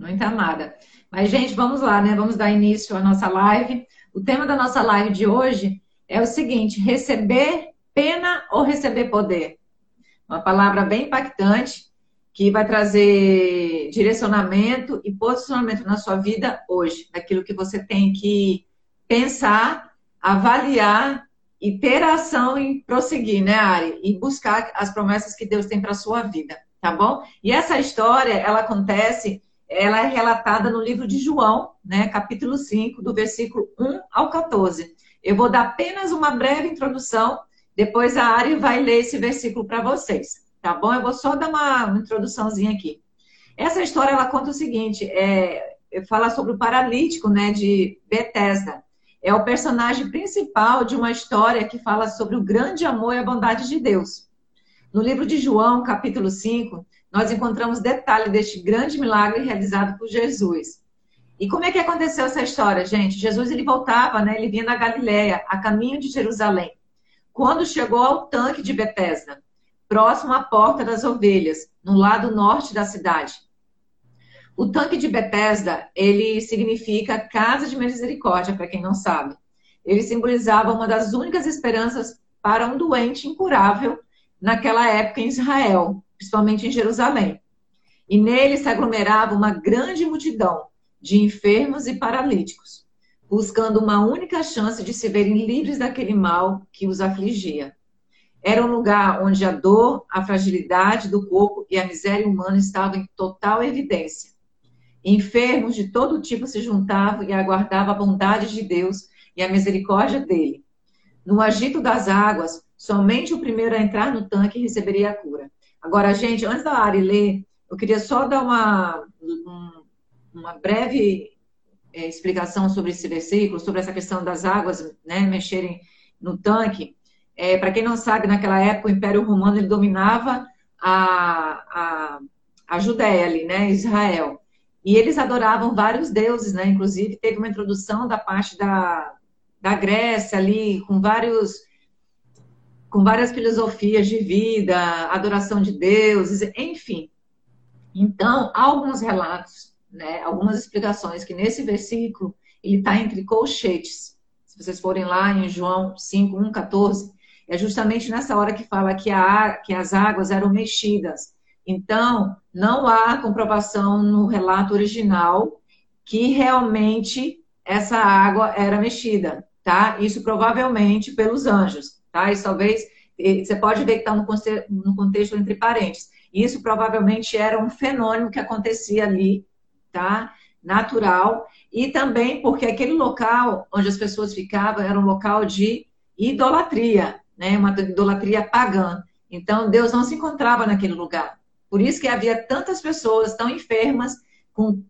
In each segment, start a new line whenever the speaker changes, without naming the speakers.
Muito amada. Mas, gente, vamos lá, né? Vamos dar início à nossa live. O tema da nossa live de hoje é o seguinte: receber pena ou receber poder? Uma palavra bem impactante que vai trazer direcionamento e posicionamento na sua vida hoje, daquilo que você tem que pensar, avaliar e ter ação em prosseguir, né, Ari? E buscar as promessas que Deus tem para sua vida, tá bom? E essa história, ela acontece, ela é relatada no livro de João, né, capítulo 5, do versículo 1 ao 14. Eu vou dar apenas uma breve introdução, depois a Ari vai ler esse versículo para vocês, tá bom? Eu vou só dar uma, introduçãozinha aqui. Essa história, ela conta o seguinte, é, fala sobre o paralítico, né, de Bethesda é o personagem principal de uma história que fala sobre o grande amor e a bondade de Deus. No livro de João, capítulo 5, nós encontramos detalhe deste grande milagre realizado por Jesus. E como é que aconteceu essa história, gente? Jesus ele voltava, né? Ele vinha da Galiléia, a caminho de Jerusalém. Quando chegou ao tanque de Betesda, próximo à porta das ovelhas, no lado norte da cidade. O tanque de Bethesda, ele significa casa de misericórdia, para quem não sabe. Ele simbolizava uma das únicas esperanças para um doente incurável naquela época em Israel, principalmente em Jerusalém. E nele se aglomerava uma grande multidão de enfermos e paralíticos, buscando uma única chance de se verem livres daquele mal que os afligia. Era um lugar onde a dor, a fragilidade do corpo e a miséria humana estavam em total evidência. Enfermos de todo tipo se juntavam e aguardavam a bondade de Deus e a misericórdia dele. No agito das águas, somente o primeiro a entrar no tanque receberia a cura. Agora, gente, antes da Ari ler, eu queria só dar uma, uma breve é, explicação sobre esse versículo, sobre essa questão das águas né, mexerem no tanque. É, Para quem não sabe, naquela época o Império Romano ele dominava a, a, a Judéia ali, né, Israel. E eles adoravam vários deuses, né? Inclusive, teve uma introdução da parte da, da Grécia ali, com vários com várias filosofias de vida, adoração de deuses, enfim. Então, alguns relatos, né, algumas explicações que nesse versículo ele está entre colchetes. Se vocês forem lá em João 5, 1, 14, é justamente nessa hora que fala que, a, que as águas eram mexidas. Então, não há comprovação no relato original que realmente essa água era mexida, tá? Isso provavelmente pelos anjos, tá? Talvez, você pode ver que está no contexto entre parênteses. Isso provavelmente era um fenômeno que acontecia ali, tá? Natural. E também porque aquele local onde as pessoas ficavam era um local de idolatria, né? Uma idolatria pagã. Então, Deus não se encontrava naquele lugar. Por isso que havia tantas pessoas tão enfermas, com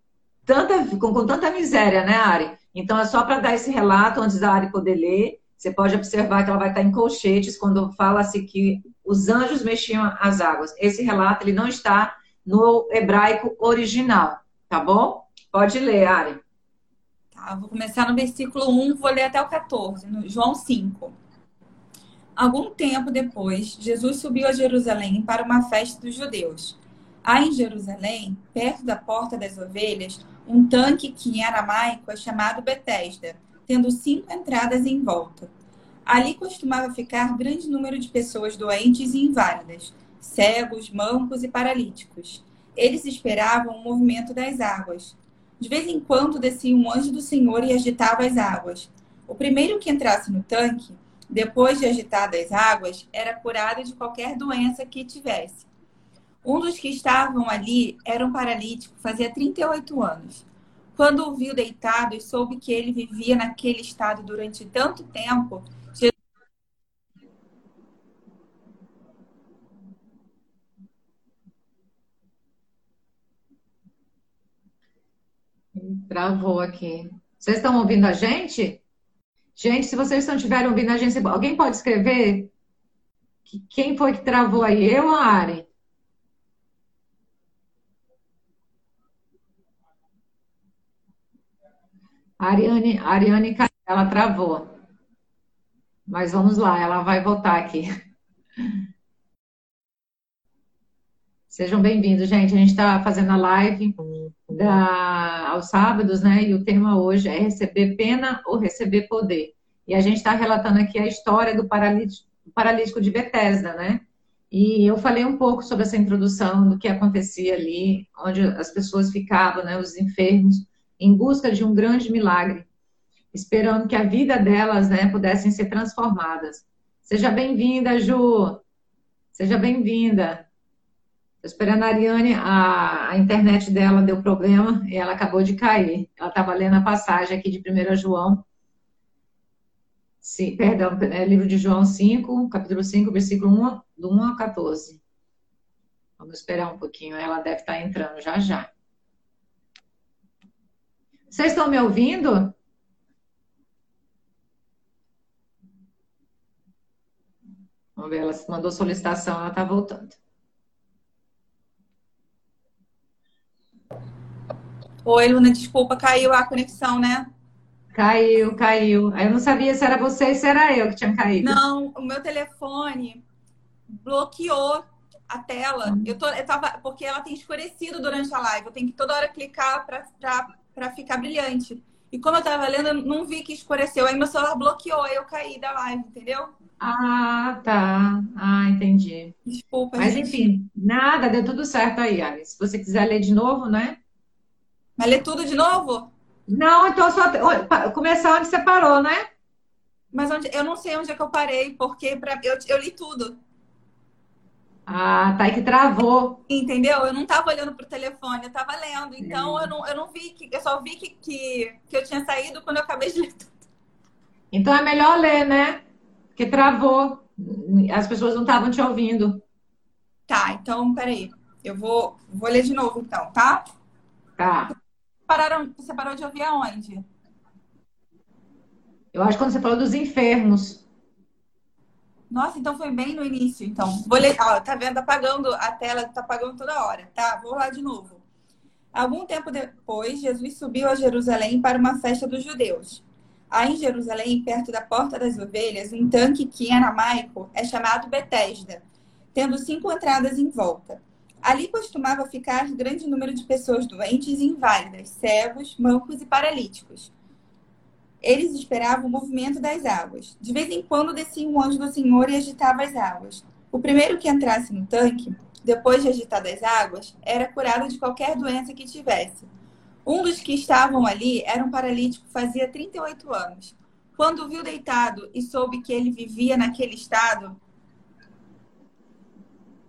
tanta, com, com tanta miséria, né, Ari? Então, é só para dar esse relato antes da Ari poder ler. Você pode observar que ela vai estar em colchetes quando fala-se que os anjos mexiam as águas. Esse relato ele não está no hebraico original, tá bom? Pode ler, Ari.
Tá, vou começar no versículo 1, vou ler até o 14, no João 5. Algum tempo depois, Jesus subiu a Jerusalém para uma festa dos judeus. Há em Jerusalém, perto da Porta das Ovelhas, um tanque que em aramaico é chamado Betesda, tendo cinco entradas em volta. Ali costumava ficar grande número de pessoas doentes e inválidas, cegos, mancos e paralíticos. Eles esperavam o movimento das águas. De vez em quando descia um anjo do Senhor e agitava as águas. O primeiro que entrasse no tanque depois de agitadas águas, era curado de qualquer doença que tivesse. Um dos que estavam ali era um paralítico, fazia 38 anos. Quando o viu deitado e soube que ele vivia naquele estado durante tanto tempo,
Travou aqui. Vocês estão ouvindo a gente? Gente, se vocês não estiverem ouvindo a gente, alguém pode escrever? Quem foi que travou aí? Eu a Ari? A Ariane, Ariane, ela travou. Mas vamos lá, ela vai voltar aqui. Sejam bem-vindos, gente. A gente está fazendo a live da, aos sábados, né? E o tema hoje é receber pena ou receber poder. E a gente está relatando aqui a história do paralítico, paralítico de Bethesda, né? E eu falei um pouco sobre essa introdução do que acontecia ali, onde as pessoas ficavam, né, os enfermos, em busca de um grande milagre, esperando que a vida delas, né, pudessem ser transformadas. Seja bem-vinda, Ju. Seja bem-vinda. Estou esperando a Ariane, a, a, internet dela deu problema e ela acabou de cair. Ela estava lendo a passagem aqui de 1 João. Sim, perdão, é livro de João 5, capítulo 5, versículo 1, do 1 a 14. Vamos esperar um pouquinho, ela deve estar entrando já já. Vocês estão me ouvindo? Vamos ver, ela mandou solicitação, ela está voltando.
Oi, Luna, desculpa, caiu a conexão, né?
Caiu, caiu. Aí eu não sabia se era você ou se era eu que tinha caído.
Não, o meu telefone bloqueou a tela. Eu, tô, eu tava, porque ela tem escurecido durante a live. Eu tenho que toda hora clicar para ficar brilhante. E como eu tava lendo, eu não vi que escureceu. Aí meu celular bloqueou, aí eu caí da live, entendeu?
Ah, tá. Ah, entendi.
Desculpa,
Mas
gente.
enfim, nada, deu tudo certo aí, Alice. Se você quiser ler de novo, né?
Mas ler tudo de novo?
Não, então só começar onde você parou, né?
Mas onde, eu não sei onde é que eu parei, porque pra, eu, eu li tudo.
Ah, tá aí que travou.
Entendeu? Eu não tava olhando pro telefone, eu tava lendo. Então é. eu, não, eu não vi que. Eu só vi que, que, que eu tinha saído quando eu acabei de ler tudo.
Então é melhor ler, né? Porque travou. As pessoas não estavam te ouvindo.
Tá, então peraí. Eu vou, vou ler de novo, então, tá?
Tá
pararam, você parou de ouvir aonde?
Eu acho que quando você falou dos enfermos.
Nossa, então foi bem no início, então. Vou ler, ó, tá vendo? Apagando a tela, tá apagando toda hora, tá? Vou lá de novo. Algum tempo depois, Jesus subiu a Jerusalém para uma festa dos judeus. Há em Jerusalém, perto da Porta das Ovelhas, um tanque que em aramaico é chamado Betesda, tendo cinco entradas em volta. Ali costumava ficar grande número de pessoas doentes e inválidas, cegos, mancos e paralíticos. Eles esperavam o movimento das águas. De vez em quando descia um anjo do Senhor e agitava as águas. O primeiro que entrasse no tanque, depois de agitadas as águas, era curado de qualquer doença que tivesse. Um dos que estavam ali era um paralítico, fazia 38 anos. Quando o viu deitado e soube que ele vivia naquele estado,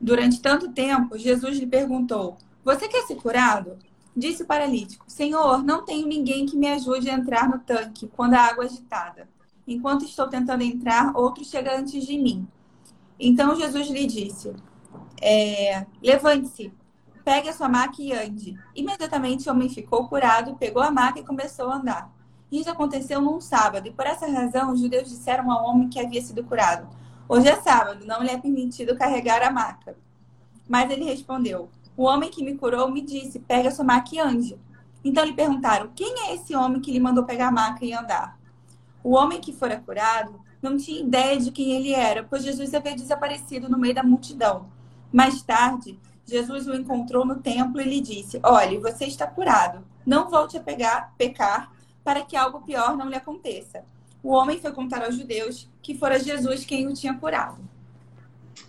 Durante tanto tempo, Jesus lhe perguntou: Você quer ser curado? Disse o paralítico: Senhor, não tenho ninguém que me ajude a entrar no tanque quando a água é agitada. Enquanto estou tentando entrar, outro chega antes de mim. Então Jesus lhe disse: é, Levante-se, pegue a sua maca e ande. Imediatamente o homem ficou curado, pegou a maca e começou a andar. Isso aconteceu num sábado, e por essa razão os judeus disseram ao homem que havia sido curado: Hoje é sábado, não lhe é permitido carregar a maca. Mas ele respondeu: O homem que me curou me disse: Pega sua maca e ande. Então lhe perguntaram: Quem é esse homem que lhe mandou pegar a maca e andar? O homem que fora curado não tinha ideia de quem ele era, pois Jesus havia desaparecido no meio da multidão. Mais tarde, Jesus o encontrou no templo e lhe disse: Olhe, você está curado. Não volte a pegar, pecar, para que algo pior não lhe aconteça o homem foi contar aos judeus que fora Jesus quem o tinha curado.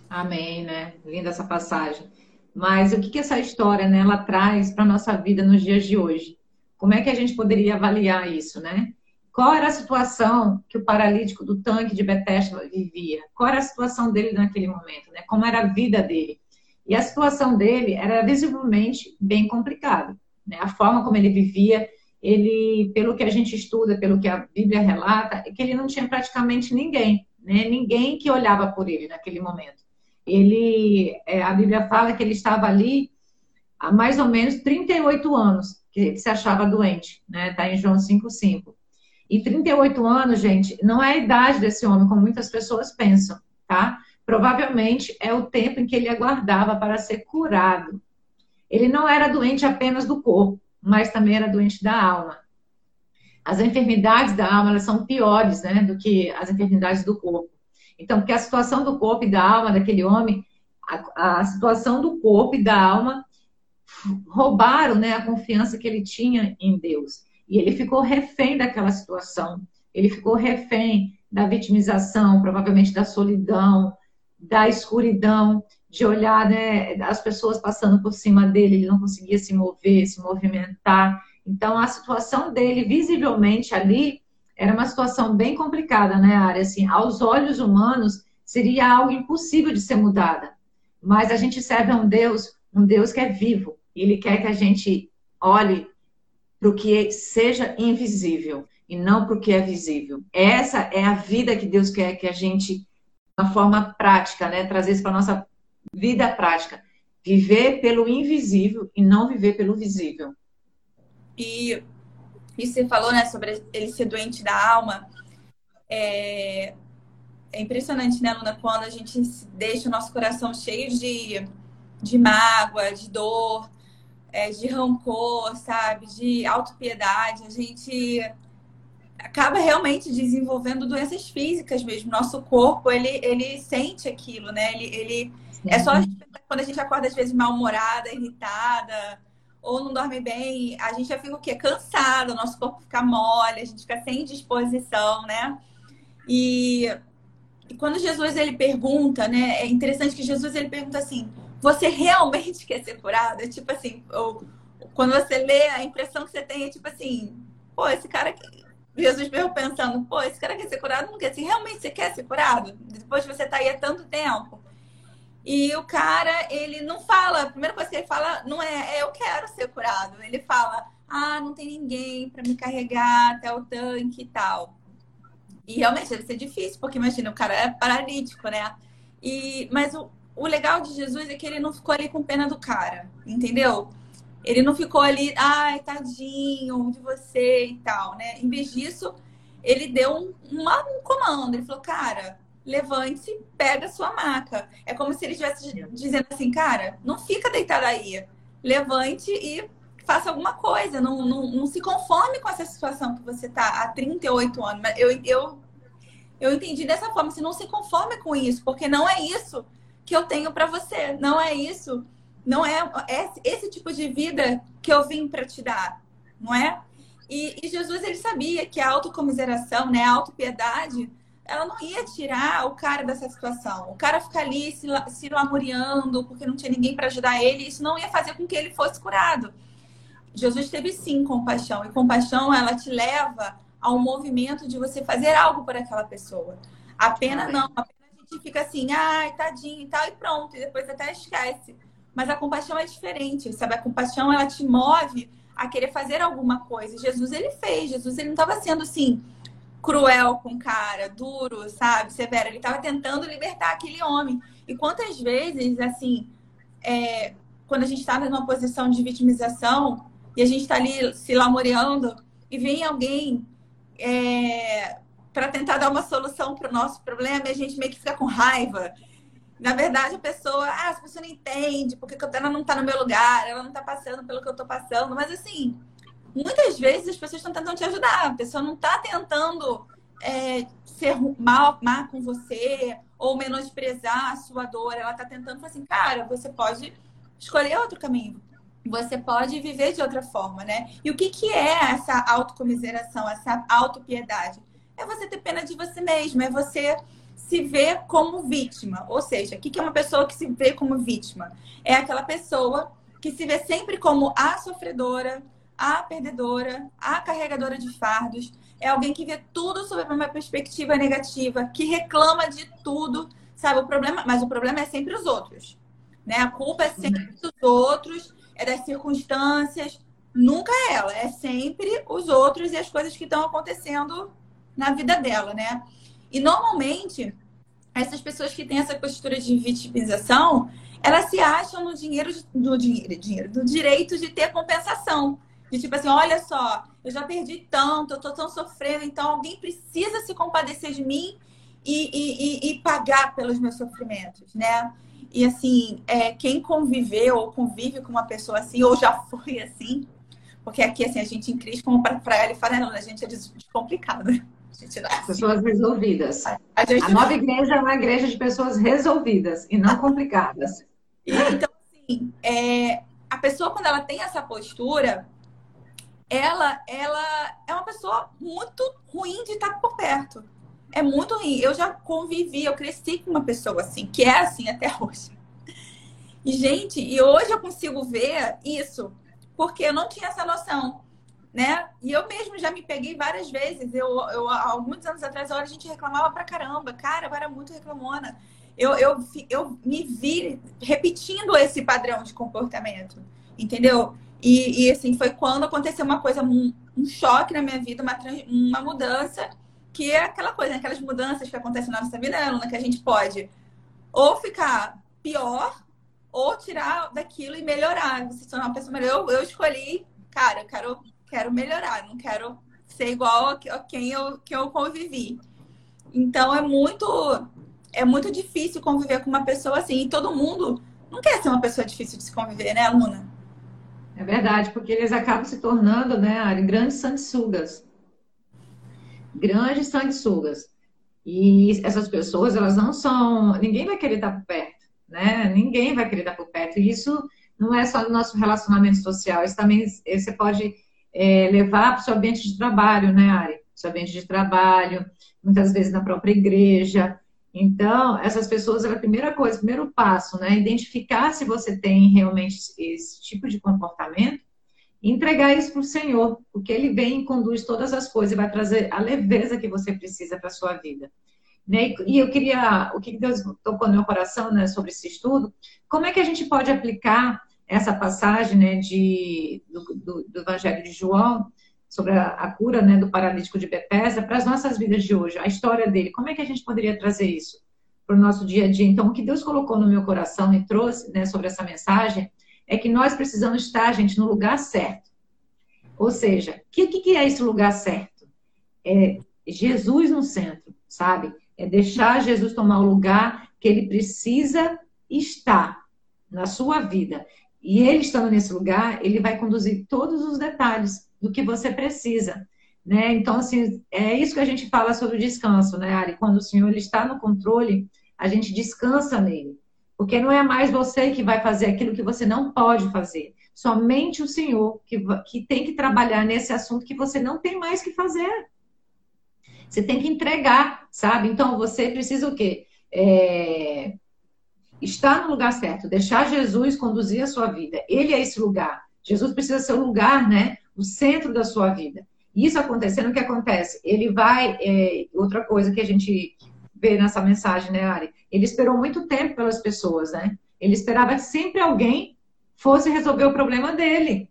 Amém, né? Linda essa passagem. Mas o que, que essa história né, ela traz para a nossa vida nos dias de hoje? Como é que a gente poderia avaliar isso, né? Qual era a situação que o paralítico do tanque de Betesda vivia? Qual era a situação dele naquele momento, né? Como era a vida dele? E a situação dele era visivelmente bem complicada, né? A forma como ele vivia, ele, pelo que a gente estuda, pelo que a Bíblia relata, é que ele não tinha praticamente ninguém, né? Ninguém que olhava por ele naquele momento. Ele, é, a Bíblia fala que ele estava ali há mais ou menos 38 anos que ele se achava doente, né? Tá em João 5:5. E 38 anos, gente, não é a idade desse homem como muitas pessoas pensam, tá? Provavelmente é o tempo em que ele aguardava para ser curado. Ele não era doente apenas do corpo, mas também era doente da alma. As enfermidades da alma são piores né, do que as enfermidades do corpo. Então, porque a situação do corpo e da alma daquele homem, a, a situação do corpo e da alma roubaram né, a confiança que ele tinha em Deus. E ele ficou refém daquela situação. Ele ficou refém da vitimização, provavelmente da solidão, da escuridão, de olhar né, as pessoas passando por cima dele, ele não conseguia se mover, se movimentar. Então, a situação dele, visivelmente ali, era uma situação bem complicada, né, Área? Assim, aos olhos humanos, seria algo impossível de ser mudada. Mas a gente serve a um Deus, um Deus que é vivo. Ele quer que a gente olhe para o que seja invisível e não para o que é visível. Essa é a vida que Deus quer que a gente, de uma forma prática, né, trazer isso para a nossa vida prática. Viver pelo invisível e não viver pelo visível.
E, e você falou, né, sobre ele ser doente da alma. É, é impressionante, né, Luna, quando a gente deixa o nosso coração cheio de, de mágoa, de dor, é, de rancor, sabe, de autopiedade, a gente acaba realmente desenvolvendo doenças físicas mesmo. Nosso corpo, ele, ele sente aquilo, né? Ele, ele é só quando a gente acorda às vezes mal-humorada, irritada, ou não dorme bem, a gente já fica o quê? Cansado, nosso corpo fica mole, a gente fica sem disposição, né? E, e quando Jesus ele pergunta, né? É interessante que Jesus ele pergunta assim: você realmente quer ser curado? É tipo assim, ou, quando você lê, a impressão que você tem é tipo assim, pô, esse cara. Jesus veio pensando, pô, esse cara quer ser curado? Não quer. Se realmente você quer ser curado? Depois de você estar tá aí há tanto tempo. E o cara, ele não fala, a primeira coisa que ele fala não é, é eu quero ser curado. Ele fala, ah, não tem ninguém para me carregar até o tanque e tal. E realmente deve ser difícil, porque imagina, o cara é paralítico, né? E, mas o, o legal de Jesus é que ele não ficou ali com pena do cara, entendeu? Ele não ficou ali, ai, tadinho de você e tal, né? Em vez disso, ele deu um, um comando. Ele falou, cara, levante-se, pega a sua maca. É como se ele estivesse dizendo assim, cara, não fica deitado aí. Levante e faça alguma coisa. Não, não, não se conforme com essa situação que você está há 38 anos. Eu, eu, eu entendi dessa forma. Você não se conforme com isso, porque não é isso que eu tenho para você. Não é isso. Não é, é esse tipo de vida que eu vim para te dar, não é? E, e, Jesus ele sabia que a autocomiseração, né, a autopiedade, ela não ia tirar o cara dessa situação. O cara ficar ali se, se lamuriando porque não tinha ninguém para ajudar ele, isso não ia fazer com que ele fosse curado. Jesus teve sim compaixão, e compaixão ela te leva ao movimento de você fazer algo por aquela pessoa. A pena não, a pena a gente fica assim, ai, tadinho e tal, e pronto, e depois até esquece. Mas a compaixão é diferente, sabe? A compaixão ela te move a querer fazer alguma coisa. Jesus ele fez, Jesus ele não estava sendo assim, cruel com o cara, duro, sabe, severo. Ele estava tentando libertar aquele homem. E quantas vezes, assim, é, quando a gente está numa posição de vitimização e a gente está ali se lamoreando e vem alguém é, para tentar dar uma solução para o nosso problema e a gente meio que fica com raiva. Na verdade, a pessoa, ah, essa pessoa não entende porque ela não está no meu lugar, ela não está passando pelo que eu estou passando. Mas assim, muitas vezes as pessoas estão tentando te ajudar. A pessoa não está tentando é, ser mal, mal com você ou menosprezar a sua dor. Ela está tentando falar assim, cara, você pode escolher outro caminho. Você pode viver de outra forma, né? E o que, que é essa autocomiseração, essa autopiedade? É você ter pena de você mesmo, é você se ver como vítima. Ou seja, o que, que é uma pessoa que se vê como vítima? É aquela pessoa que se vê sempre como a sofredora, a perdedora, a carregadora de fardos, é alguém que vê tudo sob uma perspectiva negativa, que reclama de tudo, sabe? O problema, mas o problema é sempre os outros, né? A culpa é sempre dos outros, é das circunstâncias, nunca é ela, é sempre os outros e as coisas que estão acontecendo na vida dela, né? E normalmente essas pessoas que têm essa postura de vitimização, elas se acham no dinheiro, no dinheiro, dinheiro, do direito de ter compensação. De tipo assim, olha só, eu já perdi tanto, eu tô tão sofrendo, então alguém precisa se compadecer de mim e, e, e, e pagar pelos meus sofrimentos, né? E assim, é, quem conviveu ou convive com uma pessoa assim, ou já foi assim, porque aqui assim, a gente em Cristo, como para ele fala, não, a gente é descomplicado.
Gente, é assim. Pessoas resolvidas. A, gente... a nova igreja é uma igreja de pessoas resolvidas e não complicadas.
Então, assim, é, a pessoa, quando ela tem essa postura, ela, ela é uma pessoa muito ruim de estar por perto. É muito ruim. Eu já convivi, eu cresci com uma pessoa assim, que é assim até hoje. E, gente, e hoje eu consigo ver isso, porque eu não tinha essa noção, né? E eu mesmo já me peguei várias vezes. Eu, eu alguns anos atrás, a gente reclamava pra caramba. Cara, eu era muito reclamona. Eu, eu, eu me vi repetindo esse padrão de comportamento, entendeu? E, e assim, foi quando aconteceu uma coisa, um, um choque na minha vida, uma, uma mudança, que é aquela coisa, né? aquelas mudanças que acontecem na nossa vida, né, que a gente pode ou ficar pior ou tirar daquilo e melhorar, se tornar uma pessoa melhor. Eu, eu escolhi, cara, eu quero, quero melhorar, não quero ser igual a quem eu, que eu convivi. Então é muito é muito difícil conviver com uma pessoa assim. E todo mundo não quer ser uma pessoa difícil de se conviver, né, Luna?
É verdade, porque eles acabam se tornando, né, grandes sanguessugas. Grandes sanguessugas. E essas pessoas, elas não são. Ninguém vai querer estar por perto, né? Ninguém vai querer estar por perto. E isso não é só no nosso relacionamento social, isso também você pode é, levar para o seu ambiente de trabalho, né, Ari? Seu ambiente de trabalho, muitas vezes na própria igreja. Então, essas pessoas, a primeira coisa, o primeiro passo, né? Identificar se você tem realmente esse tipo de comportamento e entregar isso para o Senhor, porque Ele vem e conduz todas as coisas e vai trazer a leveza que você precisa para a sua vida. Né? E eu queria, o que Deus tocou no meu coração né, sobre esse estudo, como é que a gente pode aplicar essa passagem né, de, do, do, do Evangelho de João sobre a, a cura né, do paralítico de Bethesda para as nossas vidas de hoje, a história dele. Como é que a gente poderia trazer isso para o nosso dia a dia? Então, o que Deus colocou no meu coração e trouxe né, sobre essa mensagem é que nós precisamos estar, gente, no lugar certo. Ou seja, o que, que é esse lugar certo? É Jesus no centro, sabe? É deixar Jesus tomar o lugar que ele precisa estar na sua vida. E ele estando nesse lugar, ele vai conduzir todos os detalhes do que você precisa. Né? Então, assim, é isso que a gente fala sobre o descanso, né, Ari? Quando o Senhor ele está no controle, a gente descansa nele. Porque não é mais você que vai fazer aquilo que você não pode fazer. Somente o Senhor que, que tem que trabalhar nesse assunto que você não tem mais que fazer. Você tem que entregar, sabe? Então, você precisa o quê? É... Estar no lugar certo, deixar Jesus conduzir a sua vida. Ele é esse lugar. Jesus precisa ser o lugar, né? o centro da sua vida. Isso acontecendo, o que acontece? Ele vai. É, outra coisa que a gente vê nessa mensagem, né, Ari? Ele esperou muito tempo pelas pessoas, né? Ele esperava que sempre alguém fosse resolver o problema dele.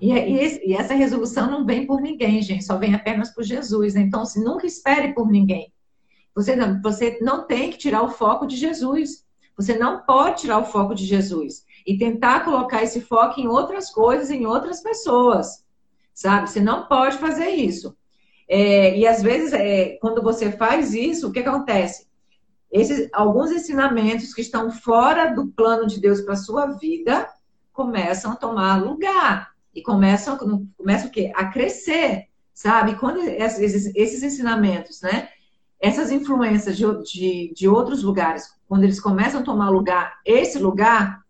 E, e, e essa resolução não vem por ninguém, gente, só vem apenas por Jesus. Né? Então, se nunca espere por ninguém. Você não, você não tem que tirar o foco de Jesus. Você não pode tirar o foco de Jesus e tentar colocar esse foco em outras coisas, em outras pessoas, sabe? Você não pode fazer isso. É, e às vezes, é, quando você faz isso, o que acontece? Esses, alguns ensinamentos que estão fora do plano de Deus para a sua vida começam a tomar lugar e começam, começam o quê? A crescer, sabe? Quando esses, esses ensinamentos, né? Essas influências de, de, de outros lugares, quando eles começam a tomar lugar, esse lugar,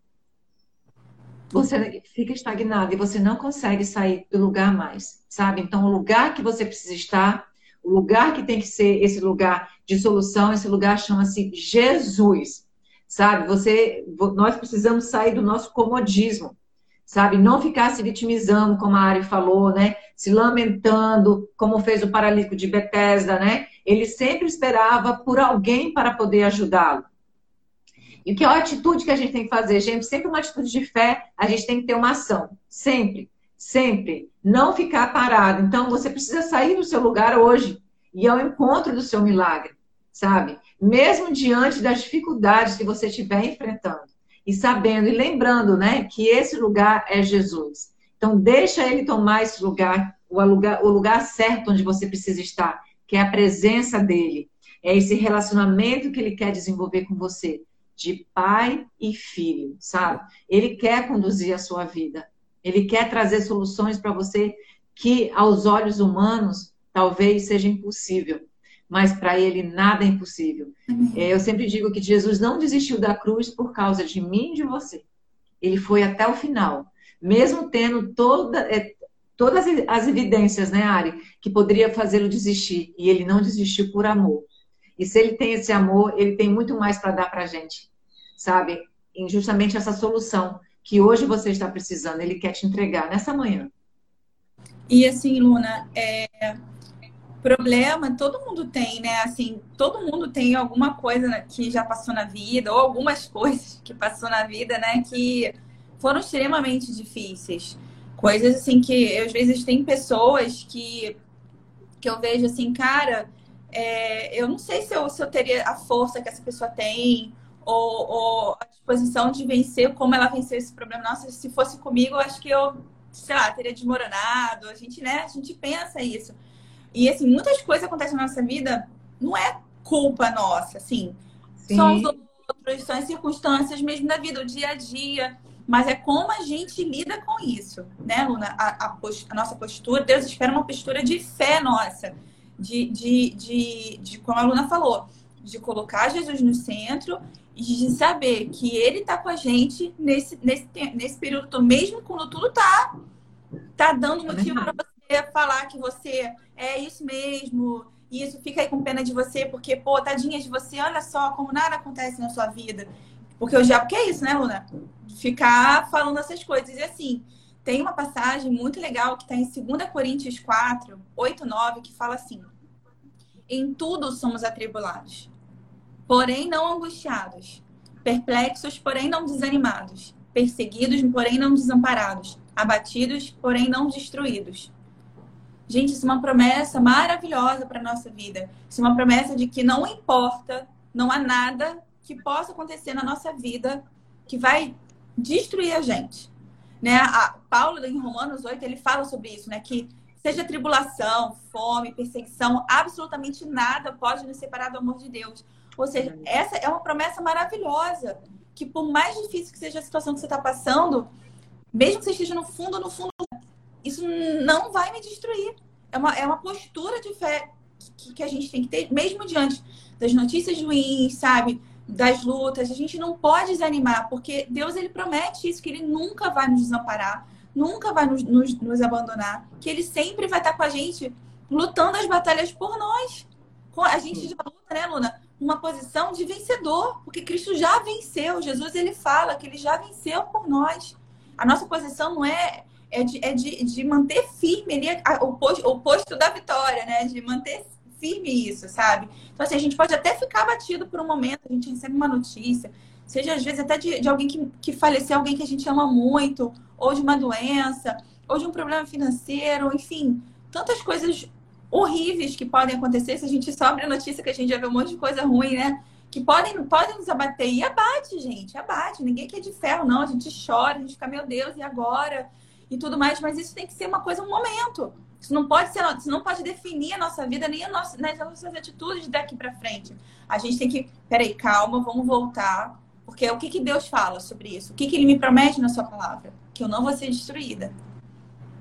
você fica estagnado e você não consegue sair do lugar mais, sabe? Então, o lugar que você precisa estar, o lugar que tem que ser esse lugar de solução, esse lugar chama-se Jesus, sabe? Você, nós precisamos sair do nosso comodismo, sabe? Não ficar se vitimizando, como a Ari falou, né? Se lamentando, como fez o paralítico de Bethesda, né? Ele sempre esperava por alguém para poder ajudá-lo. E que é a atitude que a gente tem que fazer, gente? Sempre uma atitude de fé, a gente tem que ter uma ação. Sempre, sempre. Não ficar parado. Então, você precisa sair do seu lugar hoje e ao encontro do seu milagre, sabe? Mesmo diante das dificuldades que você estiver enfrentando. E sabendo e lembrando, né, que esse lugar é Jesus. Então, deixa ele tomar esse lugar, o lugar, o lugar certo onde você precisa estar, que é a presença dele. É esse relacionamento que ele quer desenvolver com você de pai e filho, sabe? Ele quer conduzir a sua vida. Ele quer trazer soluções para você que aos olhos humanos talvez seja impossível, mas para ele nada é impossível. Uhum. Eu sempre digo que Jesus não desistiu da cruz por causa de mim e de você. ele foi até o final. Mesmo tendo toda, é, todas as evidências, né, Ari, que poderia fazê-lo desistir. E ele não desistiu por amor. E se ele tem esse amor, ele tem muito mais para dar para a gente, sabe? E justamente essa solução que hoje você está precisando, ele quer te entregar nessa manhã.
E assim, Luna, é... problema todo mundo tem, né? Assim, todo mundo tem alguma coisa que já passou na vida, ou algumas coisas que passou na vida, né? Que foram extremamente difíceis. Coisas assim que às vezes tem pessoas que, que eu vejo assim, cara, é, eu não sei se eu, se eu teria a força que essa pessoa tem, ou, ou, a disposição de vencer, como ela venceu esse problema. Nossa, se fosse comigo, eu acho que eu, sei lá, teria desmoronado. A gente, né, a gente pensa isso. E, assim, muitas coisas acontecem na nossa vida, não é culpa nossa, assim. Sim. São os outros, são as circunstâncias mesmo da vida, o dia a dia. Mas é como a gente lida com isso, né, Luna? A, a, a nossa postura, Deus espera uma postura de fé nossa. De, de, de, de, como a Luna falou, de colocar Jesus no centro e de saber que ele está com a gente nesse, nesse, nesse período, mesmo quando tudo tá, tá dando é motivo para você falar que você é isso mesmo, e isso fica aí com pena de você, porque, pô, tadinha de você, olha só como nada acontece na sua vida. Porque o diabo quer isso, né, Luna? Ficar falando essas coisas. E assim, tem uma passagem muito legal que está em 2 Coríntios 4, 8, 9, que fala assim: Em tudo somos atribulados porém não angustiados, perplexos, porém não desanimados, perseguidos, porém não desamparados, abatidos, porém não destruídos. Gente, isso é uma promessa maravilhosa para a nossa vida. Isso é uma promessa de que não importa, não há nada que possa acontecer na nossa vida que vai destruir a gente. Né? A Paulo, em Romanos 8, ele fala sobre isso, né? Que seja tribulação, fome, perseguição, absolutamente nada pode nos separar do amor de Deus. Ou seja, essa é uma promessa maravilhosa. Que por mais difícil que seja a situação que você está passando, mesmo que você esteja no fundo, no fundo, isso não vai me destruir. É uma, é uma postura de fé que, que a gente tem que ter, mesmo diante das notícias ruins, sabe? Das lutas, a gente não pode desanimar, porque Deus ele promete isso, que Ele nunca vai nos desamparar, nunca vai nos, nos, nos abandonar, que Ele sempre vai estar com a gente, lutando as batalhas por nós. A gente já luta, né, Luna? uma posição de vencedor, porque Cristo já venceu. Jesus ele fala que ele já venceu por nós. A nossa posição não é é de, é de, de manter firme ali o, posto, o posto da vitória, né? De manter firme isso, sabe? Então, assim, a gente pode até ficar abatido por um momento, a gente recebe uma notícia, seja às vezes até de, de alguém que, que faleceu, alguém que a gente ama muito, ou de uma doença, ou de um problema financeiro, enfim, tantas coisas horríveis que podem acontecer se a gente sobre a notícia que a gente já vê um monte de coisa ruim, né? Que podem, podem nos abater. E abate, gente, abate. Ninguém quer de ferro, não. A gente chora, a gente fica, meu Deus, e agora? E tudo mais. Mas isso tem que ser uma coisa, um momento. Isso não pode ser, isso não pode definir a nossa vida, nem a nossa, nas nossas atitudes daqui para frente. A gente tem que, peraí, calma, vamos voltar. Porque o que, que Deus fala sobre isso? O que, que Ele me promete na sua palavra? Que eu não vou ser destruída.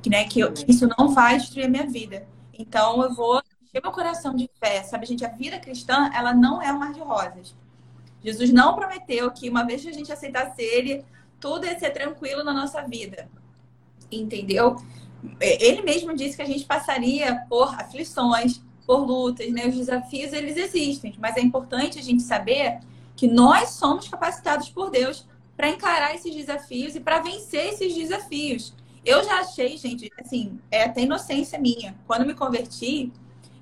Que, né, que, eu, que isso não vai destruir a minha vida. Então eu vou encher meu coração de fé, sabe, gente? A vida cristã, ela não é um mar de rosas. Jesus não prometeu que uma vez que a gente aceitasse ele, tudo ia ser tranquilo na nossa vida. Entendeu? Ele mesmo disse que a gente passaria por aflições, por lutas, né? Os desafios, eles existem, mas é importante a gente saber que nós somos capacitados por Deus para encarar esses desafios e para vencer esses desafios. Eu já achei, gente, assim, é até inocência minha. Quando me converti,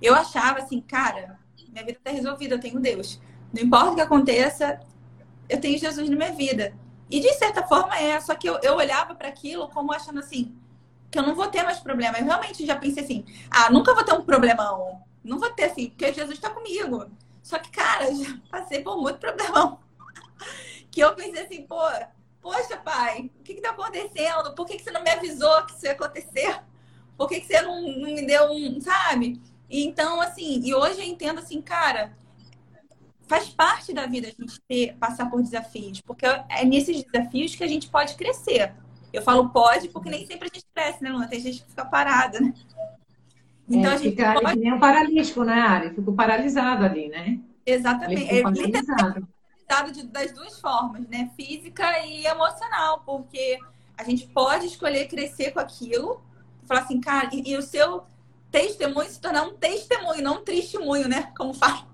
eu achava assim, cara, minha vida está resolvida, eu tenho Deus. Não importa o que aconteça, eu tenho Jesus na minha vida. E de certa forma é, só que eu, eu olhava para aquilo como achando assim, que eu não vou ter mais problema. Eu realmente já pensei assim, ah, nunca vou ter um problemão. Não vou ter assim, porque Jesus está comigo. Só que, cara, já passei por muito problemão. que eu pensei assim, pô, Poxa, pai, o que está acontecendo? Por que, que você não me avisou que isso ia acontecer? Por que, que você não, não me deu um, sabe? E, então, assim, e hoje eu entendo assim, cara, faz parte da vida a gente ter, passar por desafios, porque é nesses desafios que a gente pode crescer. Eu falo pode porque nem sempre a gente cresce, né, Luna? Tem gente que fica parada, né?
Então é, a gente fica pode... nem um paralítico, né, Ari? Fico paralisado ali, né?
Exatamente. É, paralisado de, das duas formas, né? Física e emocional, porque a gente pode escolher crescer com aquilo, falar assim, cara, e, e o seu testemunho se tornar um testemunho, não um testemunho, né? Como fala.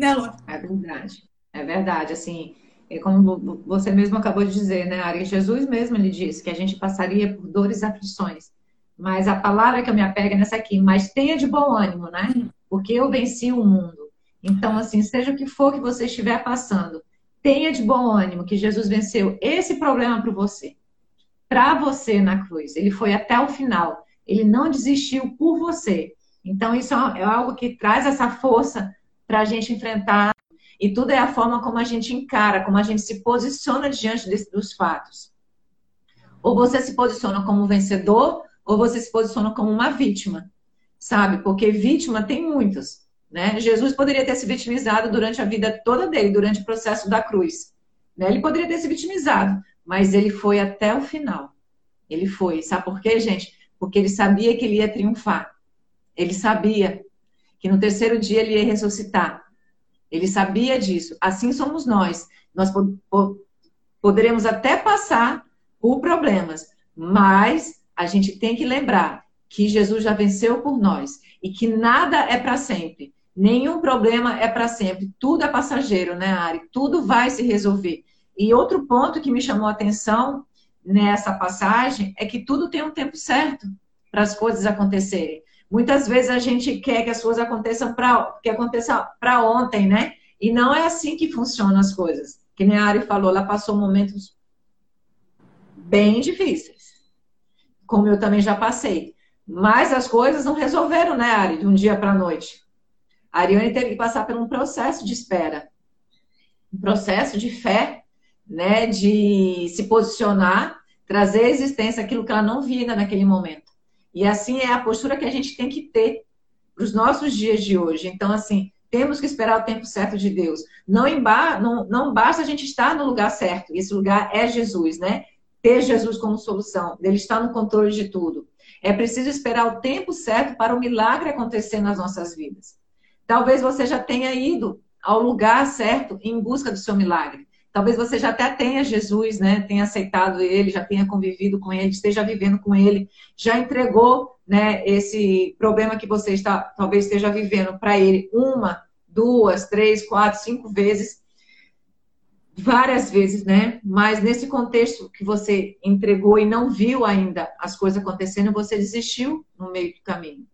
Né, Lu?
É verdade. É verdade. Assim, é como você mesmo acabou de dizer, né, Ari? Jesus mesmo ele disse que a gente passaria por dores e aflições. Mas a palavra que eu me apego é nessa aqui, mas tenha de bom ânimo, né? Porque eu venci o mundo. Então, assim, seja o que for que você estiver passando, tenha de bom ânimo que Jesus venceu esse problema para você. Para você na cruz. Ele foi até o final. Ele não desistiu por você. Então, isso é algo que traz essa força para a gente enfrentar. E tudo é a forma como a gente encara, como a gente se posiciona diante dos fatos. Ou você se posiciona como vencedor, ou você se posiciona como uma vítima, sabe? Porque vítima tem muitos. Né? Jesus poderia ter se vitimizado durante a vida toda dele, durante o processo da cruz. Né? Ele poderia ter se vitimizado, mas ele foi até o final. Ele foi. Sabe por quê, gente? Porque ele sabia que ele ia triunfar. Ele sabia que no terceiro dia ele ia ressuscitar. Ele sabia disso. Assim somos nós. Nós poderemos até passar por problemas, mas a gente tem que lembrar que Jesus já venceu por nós e que nada é para sempre. Nenhum problema é para sempre, tudo é passageiro, né, Ari? Tudo vai se resolver. E outro ponto que me chamou a atenção nessa passagem é que tudo tem um tempo certo para as coisas acontecerem. Muitas vezes a gente quer que as coisas aconteçam para que aconteça para ontem, né? E não é assim que funcionam as coisas. Que nem a Ari falou, ela passou momentos bem difíceis, como eu também já passei. Mas as coisas não resolveram, né, Ari, de um dia para a noite. A Ariane teve que passar por um processo de espera, um processo de fé, né, de se posicionar, trazer à existência aquilo que ela não via naquele momento. E assim é a postura que a gente tem que ter para os nossos dias de hoje. Então, assim, temos que esperar o tempo certo de Deus. Não, não, não basta a gente estar no lugar certo. Esse lugar é Jesus, né? Ter Jesus como solução. Ele está no controle de tudo. É preciso esperar o tempo certo para o milagre acontecer nas nossas vidas. Talvez você já tenha ido ao lugar certo em busca do seu milagre. Talvez você já até tenha Jesus, né? Tenha aceitado ele, já tenha convivido com ele, esteja vivendo com ele, já entregou, né, esse problema que você está talvez esteja vivendo para ele uma, duas, três, quatro, cinco vezes, várias vezes, né? Mas nesse contexto que você entregou e não viu ainda as coisas acontecendo, você desistiu no meio do caminho.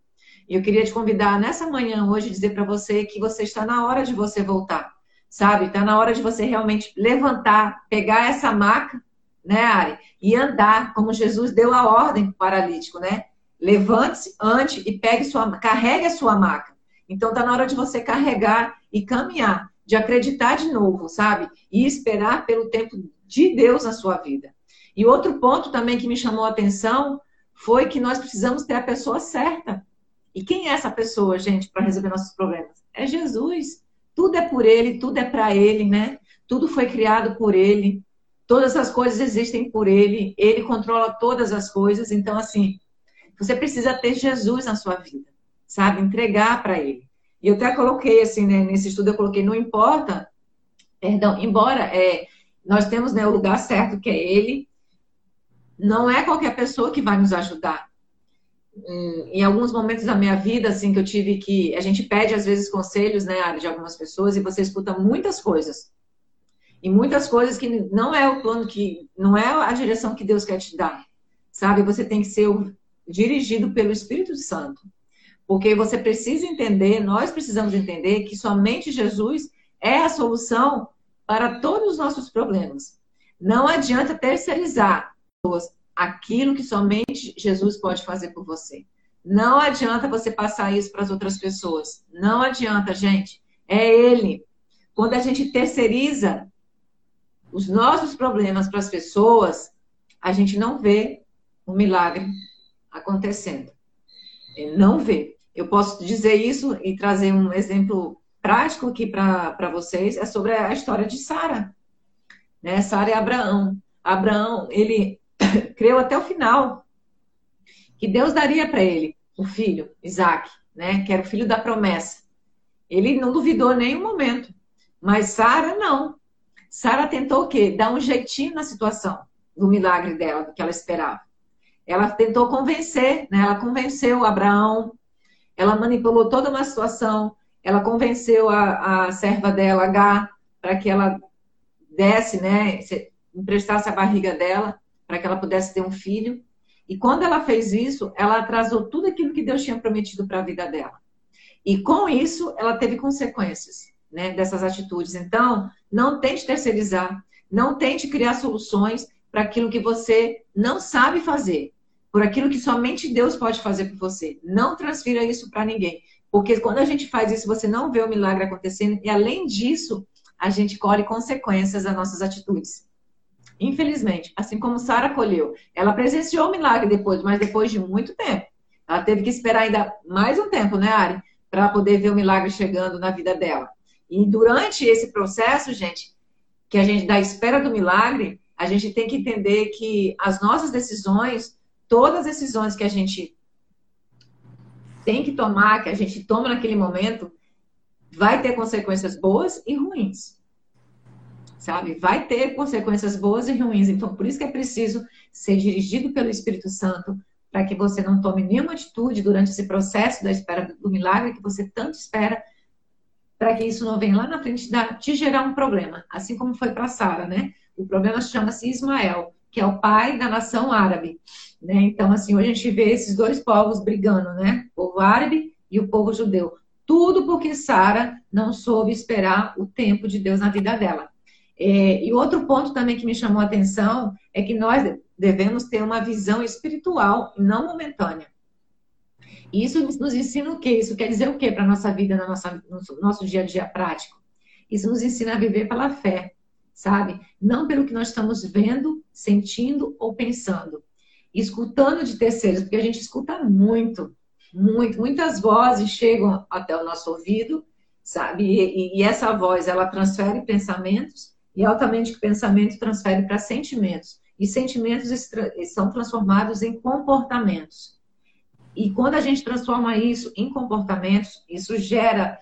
E eu queria te convidar nessa manhã hoje dizer para você que você está na hora de você voltar, sabe? Está na hora de você realmente levantar, pegar essa maca, né, Ari, e andar como Jesus deu a ordem para o paralítico, né? Levante-se, ande e pegue sua, carregue a sua maca. Então está na hora de você carregar e caminhar, de acreditar de novo, sabe? E esperar pelo tempo de Deus na sua vida. E outro ponto também que me chamou a atenção foi que nós precisamos ter a pessoa certa. E quem é essa pessoa, gente, para resolver nossos problemas? É Jesus. Tudo é por Ele, tudo é para Ele, né? Tudo foi criado por Ele. Todas as coisas existem por Ele. Ele controla todas as coisas. Então, assim, você precisa ter Jesus na sua vida, sabe? Entregar para Ele. E eu até coloquei, assim, né, nesse estudo, eu coloquei, não importa, perdão, embora é, nós temos né, o lugar certo, que é Ele, não é qualquer pessoa que vai nos ajudar em alguns momentos da minha vida, assim, que eu tive que. A gente pede, às vezes, conselhos, né, de algumas pessoas, e você escuta muitas coisas. E muitas coisas que não é o plano que. Não é a direção que Deus quer te dar. Sabe? Você tem que ser dirigido pelo Espírito Santo. Porque você precisa entender, nós precisamos entender que somente Jesus é a solução para todos os nossos problemas. Não adianta terceirizar aquilo que somente Jesus pode fazer por você. Não adianta você passar isso para as outras pessoas. Não adianta, gente. É Ele. Quando a gente terceiriza os nossos problemas para as pessoas, a gente não vê o milagre acontecendo. Não vê. Eu posso dizer isso e trazer um exemplo prático aqui para vocês. É sobre a história de Sara. Né? Sara e Abraão. Abraão, ele creu até o final que Deus daria para ele o filho, Isaac, né? Que era o filho da promessa. Ele não duvidou em nenhum momento. Mas Sara não. Sara tentou o quê? Dar um jeitinho na situação do milagre dela, do que ela esperava. Ela tentou convencer, né? Ela convenceu Abraão, ela manipulou toda uma situação, ela convenceu a, a serva dela, H, para que ela desse, né? Emprestasse a barriga dela, para que ela pudesse ter um filho. E quando ela fez isso, ela atrasou tudo aquilo que Deus tinha prometido para a vida dela. E com isso, ela teve consequências né, dessas atitudes. Então, não tente terceirizar, não tente criar soluções para aquilo que você não sabe fazer, por aquilo que somente Deus pode fazer por você. Não transfira isso para ninguém. Porque quando a gente faz isso, você não vê o milagre acontecendo, e além disso, a gente colhe consequências das nossas atitudes. Infelizmente, assim como Sara colheu, ela presenciou o milagre depois, mas depois de muito tempo. Ela teve que esperar ainda mais um tempo, né, Ari? Para poder ver o milagre chegando na vida dela. E durante esse processo, gente, que a gente da espera do milagre, a gente tem que entender que as nossas decisões, todas as decisões que a gente tem que tomar, que a gente toma naquele momento, vai ter consequências boas e ruins. Sabe? Vai ter consequências boas e ruins. Então, por isso que é preciso ser dirigido pelo Espírito Santo, para que você não tome nenhuma atitude durante esse processo da espera do milagre que você tanto espera, para que isso não venha lá na frente da, te gerar um problema, assim como foi para Sara, né? O problema chama-se Ismael, que é o pai da nação árabe, né? Então, assim, hoje a gente vê esses dois povos brigando, né? O povo árabe e o povo judeu. Tudo porque Sara não soube esperar o tempo de Deus na vida dela. É, e outro ponto também que me chamou a atenção é que nós devemos ter uma visão espiritual não momentânea. Isso nos ensina o quê? Isso quer dizer o quê para a nossa vida, no nosso, no nosso dia a dia prático? Isso nos ensina a viver pela fé, sabe? Não pelo que nós estamos vendo, sentindo ou pensando. Escutando de terceiros, porque a gente escuta muito, muito. Muitas vozes chegam até o nosso ouvido, sabe? E, e essa voz, ela transfere pensamentos, e altamente que pensamento transfere para sentimentos. E sentimentos são transformados em comportamentos. E quando a gente transforma isso em comportamentos, isso gera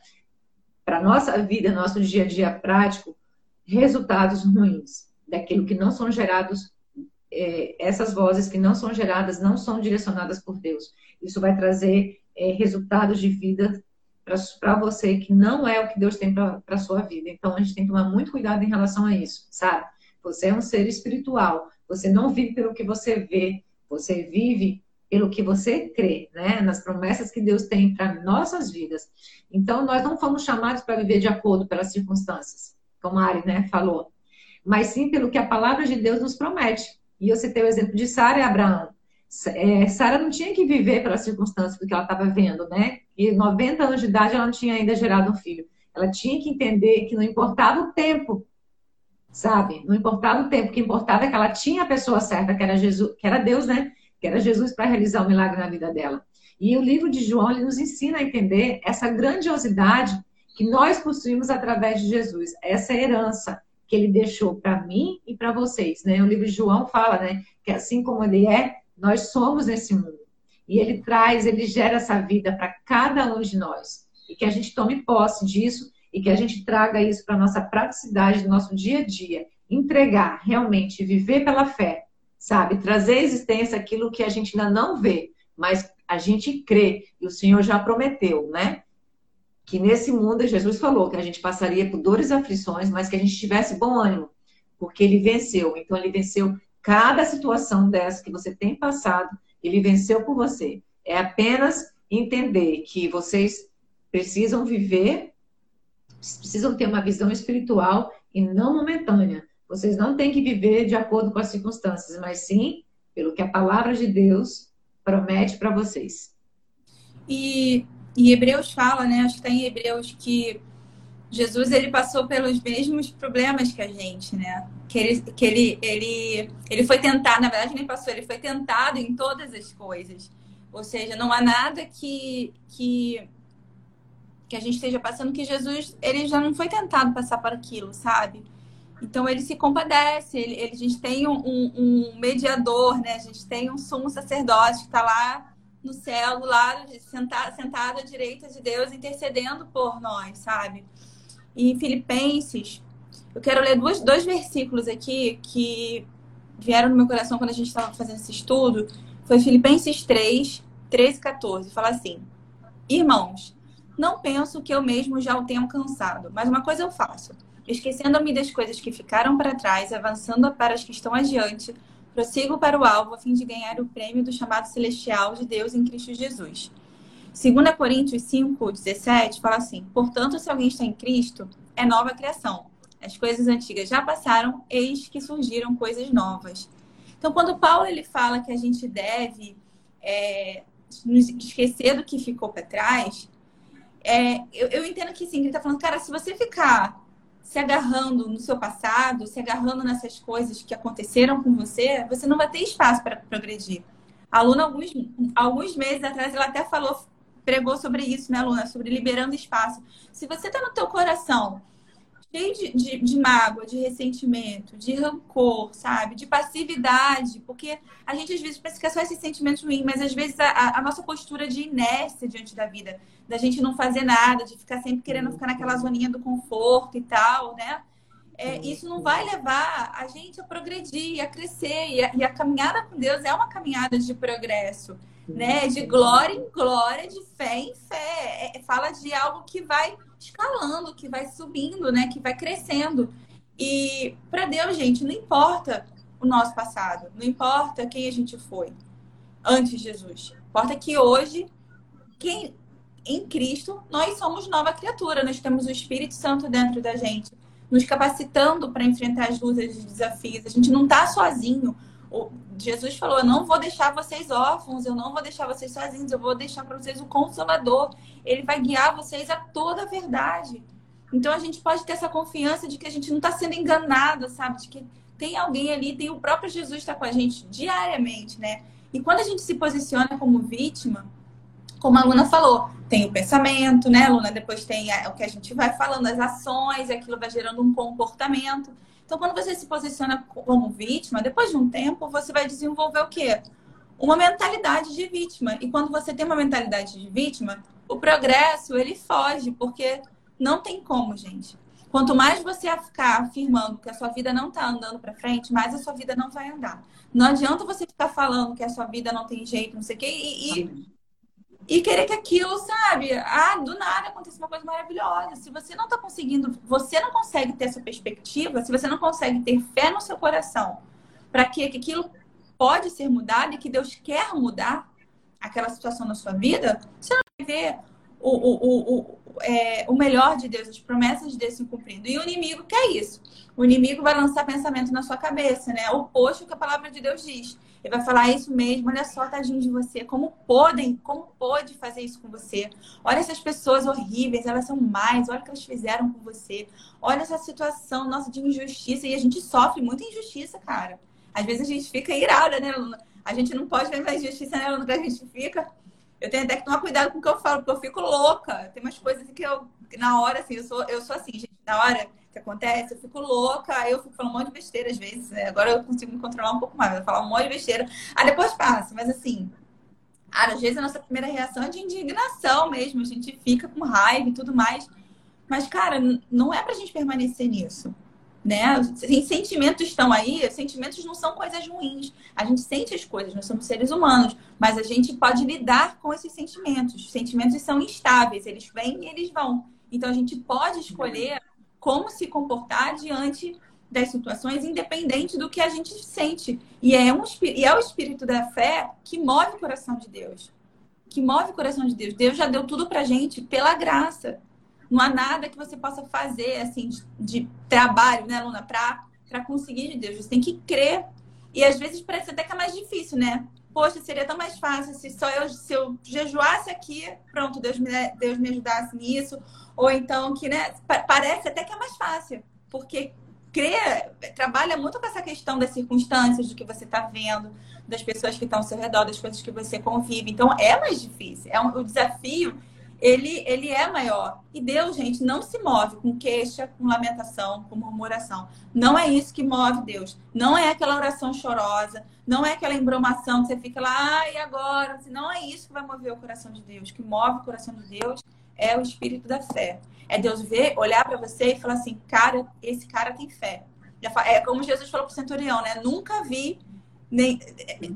para nossa vida, nosso dia a dia prático, resultados ruins daquilo que não são gerados, é, essas vozes que não são geradas, não são direcionadas por Deus. Isso vai trazer é, resultados de vida para você que não é o que Deus tem para a sua vida. Então a gente tem que tomar muito cuidado em relação a isso, sabe? Você é um ser espiritual. Você não vive pelo que você vê, você vive pelo que você crê, né? Nas promessas que Deus tem para nossas vidas. Então, nós não fomos chamados para viver de acordo pelas circunstâncias, como a Ari, né, falou, mas sim pelo que a palavra de Deus nos promete. E eu citei o exemplo de Sara e Abraão. É, Sara não tinha que viver pelas circunstâncias do que ela estava vendo, né? E 90 anos de idade ela não tinha ainda gerado um filho. Ela tinha que entender que não importava o tempo, sabe? Não importava o tempo, o que importava é que ela tinha a pessoa certa, que era Jesus, que era Deus, né? que era Jesus para realizar o milagre na vida dela. E o livro de João ele nos ensina a entender essa grandiosidade que nós possuímos através de Jesus, essa herança que ele deixou para mim e para vocês, né? O livro de João fala, né, que assim como ele é, nós somos nesse mundo. E ele traz, ele gera essa vida para cada um de nós. E que a gente tome posse disso e que a gente traga isso para nossa praticidade do nosso dia a dia, entregar realmente, viver pela fé sabe? Trazer à existência aquilo que a gente ainda não vê, mas a gente crê, e o Senhor já prometeu, né? Que nesse mundo, Jesus falou que a gente passaria por dores e aflições, mas que a gente tivesse bom ânimo, porque ele venceu. Então, ele venceu cada situação dessa que você tem passado, ele venceu por você. É apenas entender que vocês precisam viver, precisam ter uma visão espiritual e não momentânea vocês não têm que viver de acordo com as circunstâncias, mas sim pelo que a palavra de Deus promete para vocês.
E, e Hebreus fala, né? Acho que está em Hebreus que Jesus ele passou pelos mesmos problemas que a gente, né? Que ele, que ele, ele, ele foi tentado, na verdade nem passou, ele foi tentado em todas as coisas. Ou seja, não há nada que, que, que a gente esteja passando que Jesus ele já não foi tentado passar por aquilo, sabe? Então ele se compadece, ele, ele, a gente tem um, um, mediador, né? A gente tem um sumo sacerdote que está lá no céu, lado, sentado, sentado à direita de Deus, intercedendo por nós, sabe? E Filipenses, eu quero ler dois, versículos aqui que vieram no meu coração quando a gente estava fazendo esse estudo. Foi Filipenses 3, 13 e 14. Fala assim: Irmãos, não penso que eu mesmo já o tenha alcançado, mas uma coisa eu faço. Esquecendo-me das coisas que ficaram para trás, avançando para as que estão adiante, prossigo para o alvo a fim de ganhar o prêmio do chamado celestial de Deus em Cristo Jesus. 2 Coríntios 5, 17 fala assim: Portanto, se alguém está em Cristo, é nova criação. As coisas antigas já passaram, eis que surgiram coisas novas. Então, quando Paulo ele fala que a gente deve é, nos esquecer do que ficou para trás, é, eu, eu, entendo que sim, ele está falando, cara, se você ficar se agarrando no seu passado, se agarrando nessas coisas que aconteceram com você, você não vai ter espaço para progredir. A aluna, alguns, alguns meses atrás, ela até falou, pregou sobre isso, né, aluna? Sobre liberando espaço. Se você está no teu coração cheio de, de, de, mágoa, de ressentimento, de rancor, sabe? De passividade, porque a gente às vezes pensa que é só esses sentimentos ruins, mas às vezes a, a, nossa postura de inércia diante da vida, da gente não fazer nada, de ficar sempre querendo ficar naquela zoninha do conforto e tal, né? É, isso não vai levar a gente a progredir, a crescer. E a, e a caminhada com Deus é uma caminhada de progresso, né? De glória em glória, de fé em fé. É, fala de algo que vai escalando, que vai subindo, né? Que vai crescendo. E para Deus, gente, não importa o nosso passado, não importa quem a gente foi antes de Jesus. Importa que hoje, quem em Cristo, nós somos nova criatura, nós temos o Espírito Santo dentro da gente, nos capacitando para enfrentar as lutas e desafios. A gente não está sozinho. Jesus falou: Eu não vou deixar vocês órfãos, eu não vou deixar vocês sozinhos, eu vou deixar para vocês o Consolador. Ele vai guiar vocês a toda a verdade. Então a gente pode ter essa confiança de que a gente não está sendo enganado, sabe? De que tem alguém ali, tem o próprio Jesus está com a gente diariamente, né? E quando a gente se posiciona como vítima, como a Luna falou, tem o pensamento, né, Luna? Depois tem o que a gente vai falando, as ações, aquilo vai gerando um comportamento. Então, quando você se posiciona como vítima, depois de um tempo, você vai desenvolver o quê? Uma mentalidade de vítima. E quando você tem uma mentalidade de vítima, o progresso, ele foge, porque não tem como, gente. Quanto mais você ficar afirmando que a sua vida não está andando para frente, mais a sua vida não vai andar. Não adianta você ficar falando que a sua vida não tem jeito, não sei o quê, e, e e querer que aquilo, sabe? Ah, do nada acontece uma coisa maravilhosa. Se você não está conseguindo, você não consegue ter essa perspectiva, se você não consegue ter fé no seu coração para que, que aquilo pode ser mudado e que Deus quer mudar aquela situação na sua vida, você não vai ver o, o, o, o, é, o melhor de Deus, as promessas de Deus se cumprindo. E o inimigo quer isso. O inimigo vai lançar pensamento na sua cabeça, né? O oposto que a palavra de Deus diz. Ele vai falar isso mesmo, olha só, tadinho de você, como podem, como pode fazer isso com você? Olha essas pessoas horríveis, elas são mais, olha o que elas fizeram com você. Olha essa situação, nossa, de injustiça. E a gente sofre muita injustiça, cara. Às vezes a gente fica irada, né, Luna? A gente não pode ver mais injustiça, né, Luna, que a gente fica. Eu tenho até que tomar cuidado com o que eu falo, porque eu fico louca. Tem umas coisas que eu, na hora, assim, eu sou, eu sou assim, gente, na hora que acontece, eu fico louca, eu fico falando um monte de besteira às vezes. Né? Agora eu consigo me controlar um pouco mais, eu falar um monte de besteira. Aí depois passa, mas assim, cara, às vezes a nossa primeira reação é de indignação mesmo, a gente fica com raiva e tudo mais. Mas, cara, não é pra gente permanecer nisso. Né? Os sentimentos estão aí, sentimentos não são coisas ruins. A gente sente as coisas, nós somos seres humanos, mas a gente pode lidar com esses sentimentos. Os sentimentos são instáveis, eles vêm e eles vão. Então a gente pode escolher como se comportar diante das situações, independente do que a gente sente. E é, um, e é o espírito da fé que move o coração de Deus. Que move o coração de Deus. Deus já deu tudo pra gente pela graça. Não há nada que você possa fazer, assim, de, de trabalho, né, Luna, pra, pra conseguir de Deus. Você tem que crer. E às vezes parece até que é mais difícil, né? Poxa, seria tão mais fácil se só eu, se eu jejuasse aqui, pronto, Deus me, Deus me ajudasse nisso ou então que, né, parece até que é mais fácil, porque crer, trabalha muito com essa questão das circunstâncias, do que você está vendo, das pessoas que estão ao seu redor, das coisas que você convive. Então, é mais difícil. É um, o desafio, ele, ele é maior. E Deus, gente, não se move com queixa, com lamentação, com murmuração. Não é isso que move Deus. Não é aquela oração chorosa, não é aquela embromação que você fica lá, ah, agora? Não é isso que vai mover o coração de Deus. O que move o coração de Deus é o espírito da fé. É Deus ver, olhar para você e falar assim, cara, esse cara tem fé. É como Jesus falou para o centurião, né? Nunca vi nem,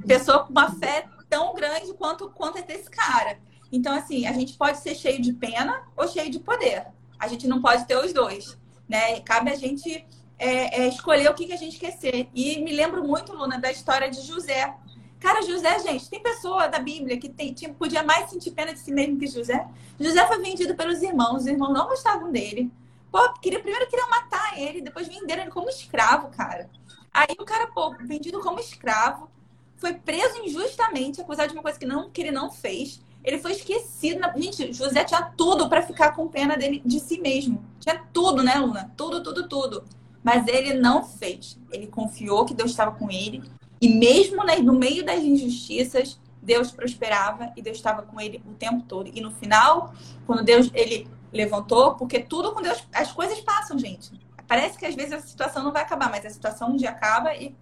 pessoa com uma fé tão grande quanto, quanto é desse cara. Então, assim, a gente pode ser cheio de pena ou cheio de poder. A gente não pode ter os dois, né? Cabe a gente é, é, escolher o que, que a gente quer ser. E me lembro muito, Luna, da história de José. Cara, José, gente, tem pessoa da Bíblia que tem, podia mais sentir pena de si mesmo que José. José foi vendido pelos irmãos, os irmãos não gostavam dele. Pô, queria, primeiro queriam matar ele, depois venderam ele como escravo, cara. Aí o cara, pô, vendido como escravo, foi preso injustamente, acusado de uma coisa que, não, que ele não fez. Ele foi esquecido. Na... Gente, José tinha tudo para ficar com pena dele, de si mesmo. Tinha tudo, né, Luna? Tudo, tudo, tudo. Mas ele não fez. Ele confiou que Deus estava com ele. E mesmo né, no meio das injustiças, Deus prosperava e Deus estava com ele o tempo todo. E no final, quando Deus ele levantou, porque tudo com Deus, as coisas passam, gente. Parece que às vezes a situação não vai acabar, mas a situação um dia acaba e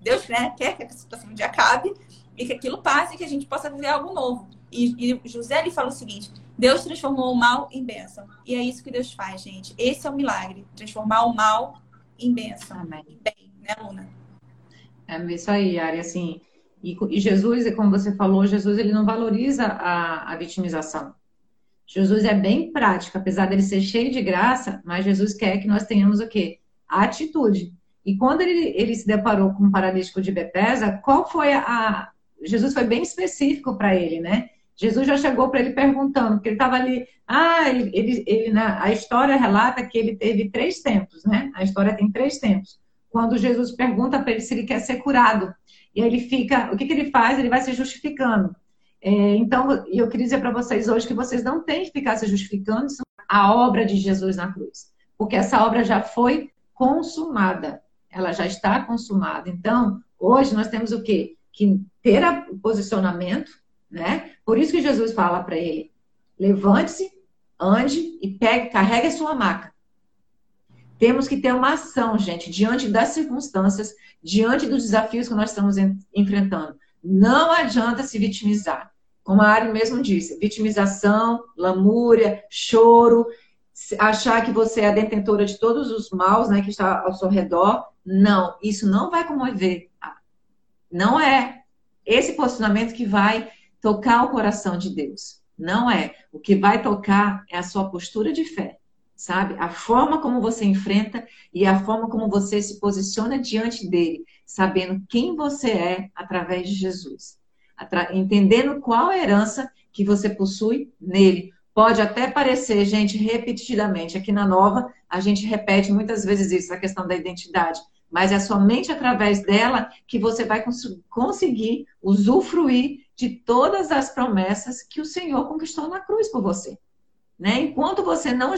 Deus né, quer que a situação um dia acabe e que aquilo passe e que a gente possa viver algo novo. E, e José ele fala o seguinte: Deus transformou o mal em bênção. E é isso que Deus faz, gente. Esse é o milagre: transformar o mal em bênção. Amém. Em bem, né, Luna?
É isso aí, Ari. Assim, e, e, Jesus, como você falou, Jesus ele não valoriza a, a vitimização. Jesus é bem prático, apesar dele ser cheio de graça, mas Jesus quer que nós tenhamos o quê? A atitude. E quando ele, ele se deparou com o paralítico de Bethesda, qual foi a. Jesus foi bem específico para ele, né? Jesus já chegou para ele perguntando, porque ele estava ali. Ah, ele, ele, ele né? a história relata que ele teve três tempos, né? A história tem três tempos. Quando Jesus pergunta para ele se ele quer ser curado. E aí ele fica. O que, que ele faz? Ele vai se justificando. É, então, eu queria dizer para vocês hoje que vocês não têm que ficar se justificando a obra de Jesus na cruz. Porque essa obra já foi consumada. Ela já está consumada. Então, hoje nós temos o quê? Que ter o posicionamento né? Por isso que Jesus fala para ele: levante-se, ande e pegue, carregue a sua maca. Temos que ter uma ação, gente, diante das circunstâncias, diante dos desafios que nós estamos enfrentando. Não adianta se vitimizar. Como a Ari mesmo disse, vitimização, lamúria, choro, achar que você é a detentora de todos os maus né, que está ao seu redor. Não, isso não vai comover. Não é esse posicionamento que vai tocar o coração de Deus. Não é. O que vai tocar é a sua postura de fé, sabe? A forma como você enfrenta e a forma como você se posiciona diante dele, sabendo quem você é através de Jesus. Entendendo qual a herança que você possui nele. Pode até parecer, gente, repetidamente. Aqui na Nova, a gente repete muitas vezes isso, a questão da identidade mas é somente através dela que você vai cons conseguir usufruir de todas as promessas que o Senhor conquistou na cruz por você. Né? Enquanto você não,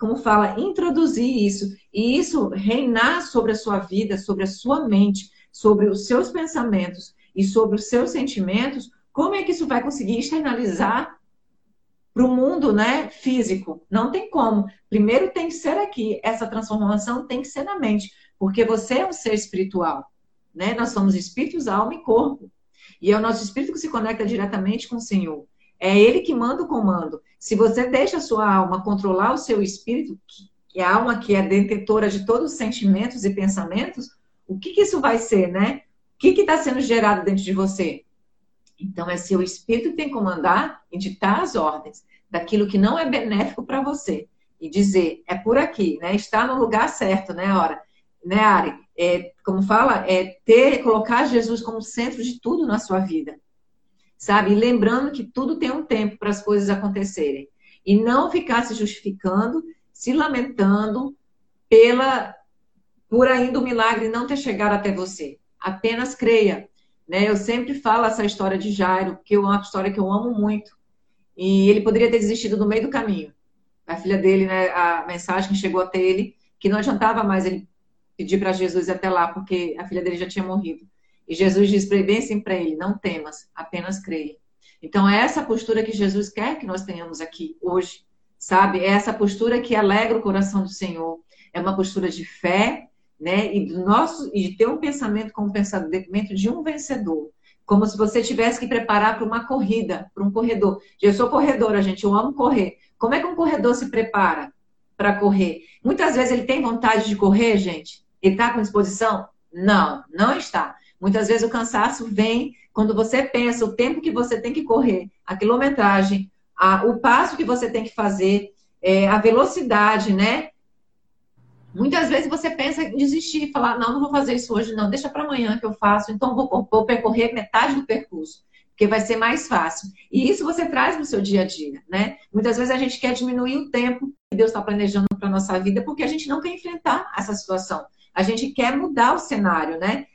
como fala, introduzir isso e isso reinar sobre a sua vida, sobre a sua mente, sobre os seus pensamentos e sobre os seus sentimentos, como é que isso vai conseguir externalizar para o mundo né, físico? Não tem como. Primeiro tem que ser aqui. Essa transformação tem que ser na mente. Porque você é um ser espiritual. Né? Nós somos espíritos, alma e corpo. E é o nosso espírito que se conecta diretamente com o Senhor. É Ele que manda o comando. Se você deixa a sua alma controlar o seu espírito, que é a alma que é detentora de todos os sentimentos e pensamentos, o que, que isso vai ser, né? O que está sendo gerado dentro de você? Então, é seu espírito que tem que comandar e ditar as ordens daquilo que não é benéfico para você. E dizer, é por aqui, né? Está no lugar certo, né? Ora, né, Ari? É, como fala, é ter, colocar Jesus como centro de tudo na sua vida. Sabe? E lembrando que tudo tem um tempo para as coisas acontecerem. E não ficar se justificando, se lamentando pela por ainda o milagre não ter chegado até você. Apenas creia. Né? Eu sempre falo essa história de Jairo, que é uma história que eu amo muito. E ele poderia ter desistido no meio do caminho. A filha dele, né, a mensagem chegou até ele, que não adiantava mais ele pedir para Jesus ir até lá, porque a filha dele já tinha morrido. E Jesus diz bem assim para ele: Não temas, apenas creia. Então, é essa postura que Jesus quer que nós tenhamos aqui hoje, sabe? É essa postura que alegra o coração do Senhor. É uma postura de fé, né? E do nosso e de ter um pensamento como pensamento de um vencedor, como se você tivesse que preparar para uma corrida, para um corredor. Eu sou corredora, gente, eu amo correr. Como é que um corredor se prepara para correr? Muitas vezes ele tem vontade de correr, gente. Ele está com disposição? Não, não está. Muitas vezes o cansaço vem quando você pensa o tempo que você tem que correr, a quilometragem, a, o passo que você tem que fazer, é, a velocidade, né? Muitas vezes você pensa em desistir, falar, não, não vou fazer isso hoje, não, deixa para amanhã que eu faço, então vou, vou percorrer metade do percurso, porque vai ser mais fácil. E isso você traz no seu dia a dia, né? Muitas vezes a gente quer diminuir o tempo que Deus está planejando para nossa vida, porque a gente não quer enfrentar essa situação. A gente quer mudar o cenário, né?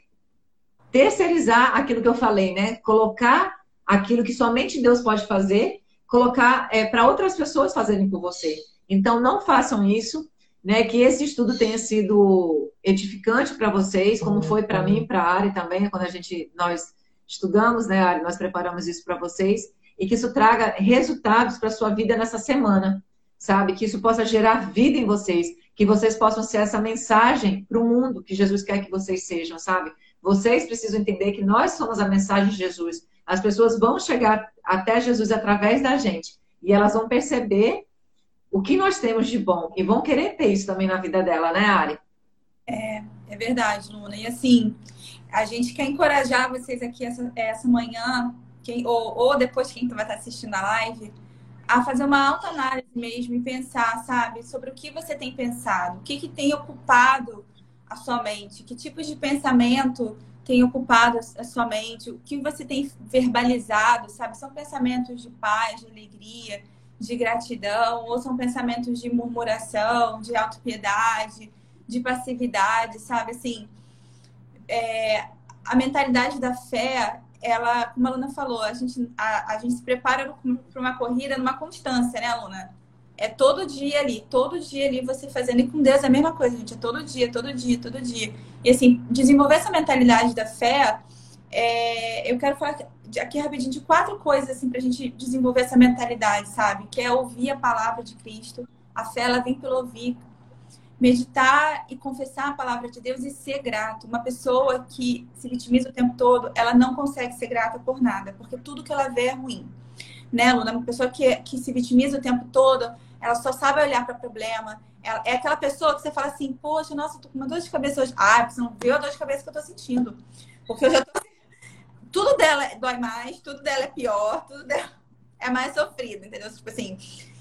Terceirizar aquilo que eu falei, né? Colocar aquilo que somente Deus pode fazer, colocar é, para outras pessoas fazerem por você. Então, não façam isso né, que esse estudo tenha sido edificante para vocês, como foi para mim, para a Ari também, quando a gente nós estudamos, né, Ari, nós preparamos isso para vocês e que isso traga resultados para sua vida nessa semana, sabe? Que isso possa gerar vida em vocês, que vocês possam ser essa mensagem para o mundo que Jesus quer que vocês sejam, sabe? Vocês precisam entender que nós somos a mensagem de Jesus. As pessoas vão chegar até Jesus através da gente e elas vão perceber o que nós temos de bom e vão querer ter isso também na vida dela, né, Ari?
É, é verdade, Luna. E assim, a gente quer encorajar vocês aqui essa, essa manhã, quem, ou, ou depois quem vai estar assistindo a live, a fazer uma autoanálise mesmo e pensar, sabe, sobre o que você tem pensado, o que, que tem ocupado a sua mente, que tipos de pensamento tem ocupado a sua mente, o que você tem verbalizado, sabe? São pensamentos de paz, de alegria, de gratidão, ou são pensamentos de murmuração, de autopiedade, de passividade, sabe? Assim, é, a mentalidade da fé, ela, como a Luna falou, a gente, a, a gente se prepara para uma corrida numa constância, né, Luna? É todo dia ali, todo dia ali você fazendo. E com Deus é a mesma coisa, gente. É todo dia, todo dia, todo dia. E assim, desenvolver essa mentalidade da fé, é, eu quero falar aqui rapidinho de quatro coisas assim pra gente desenvolver essa mentalidade, sabe? Que é ouvir a palavra de Cristo. A fé ela vem pelo ouvir. Meditar e confessar a palavra de Deus e ser grato. Uma pessoa que se vitimiza o tempo todo, ela não consegue ser grata por nada, porque tudo que ela vê é ruim. Né, Luna? Uma pessoa que, que se vitimiza o tempo todo, ela só sabe olhar para o problema. Ela, é aquela pessoa que você fala assim, poxa, nossa, eu tô com uma dor de cabeça hoje. Ah, você não viu a dor de cabeça que eu tô sentindo. Porque eu já tô tudo dela dói mais, tudo dela é pior, tudo dela é mais sofrido, entendeu? Tipo assim,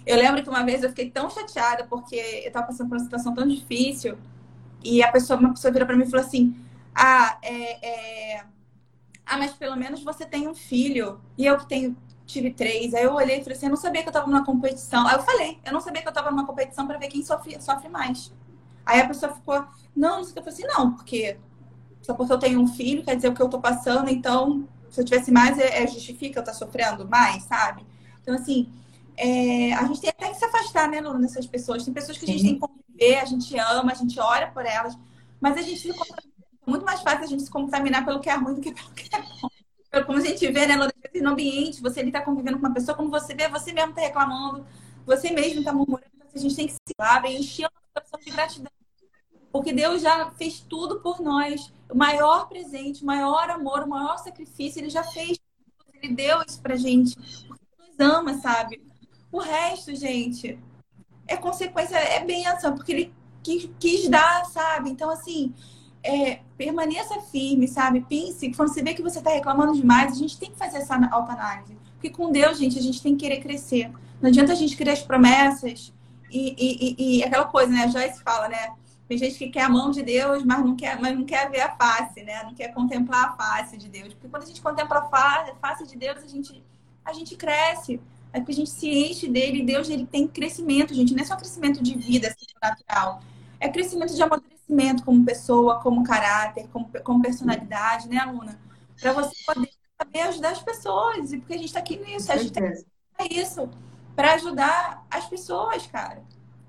eu lembro que uma vez eu fiquei tão chateada porque eu tava passando por uma situação tão difícil e a pessoa, uma pessoa virou para mim e falou assim: Ah, é, é... ah, mas pelo menos você tem um filho e eu que tenho tive três. Aí eu olhei e falei assim: Eu não sabia que eu tava numa competição. Aí eu falei: Eu não sabia que eu tava numa competição para ver quem sofre, sofre mais. Aí a pessoa ficou: Não, não sei o que. Eu falei assim: Não, porque só porque eu tenho um filho, quer dizer o que eu tô passando, então, se eu tivesse mais, é, é justifica eu estar tá sofrendo mais, sabe? Então, assim, é, a gente tem até que se afastar, né, Luna, dessas pessoas. Tem pessoas que a gente tem que conviver, a gente ama, a gente ora por elas, mas a gente é muito mais fácil a gente se contaminar pelo que é ruim do que pelo que é bom. Como a gente vê, né, no ambiente, você ali tá convivendo com uma pessoa, como você vê, você mesmo tá reclamando, você mesmo tá murmurando, então, a gente tem que se lavar e encher a coração de gratidão porque Deus já fez tudo por nós. O maior presente, o maior amor, o maior sacrifício, Ele já fez. Ele deu isso pra gente. Porque nos ama, sabe? O resto, gente, é consequência, é benção, porque Ele quis, quis dar, sabe? Então, assim, é, permaneça firme, sabe? Pense, quando você vê que você está reclamando demais, a gente tem que fazer essa autoanálise. Porque com Deus, gente, a gente tem que querer crescer. Não adianta a gente querer as promessas e, e, e, e aquela coisa, né? A Joyce fala, né? Tem gente que quer a mão de Deus, mas não quer, mas não quer ver a face, né? Não quer contemplar a face de Deus. Porque quando a gente contempla a face de Deus, a gente, a gente cresce. É porque a gente se enche dele. Deus ele tem crescimento, gente. Não é só crescimento de vida assim, natural. É crescimento de amadurecimento como pessoa, como caráter, como, como personalidade, né, Aluna? Para você poder saber ajudar as pessoas. E porque a gente está aqui nisso. A gente tá isso. Para ajudar as pessoas, cara.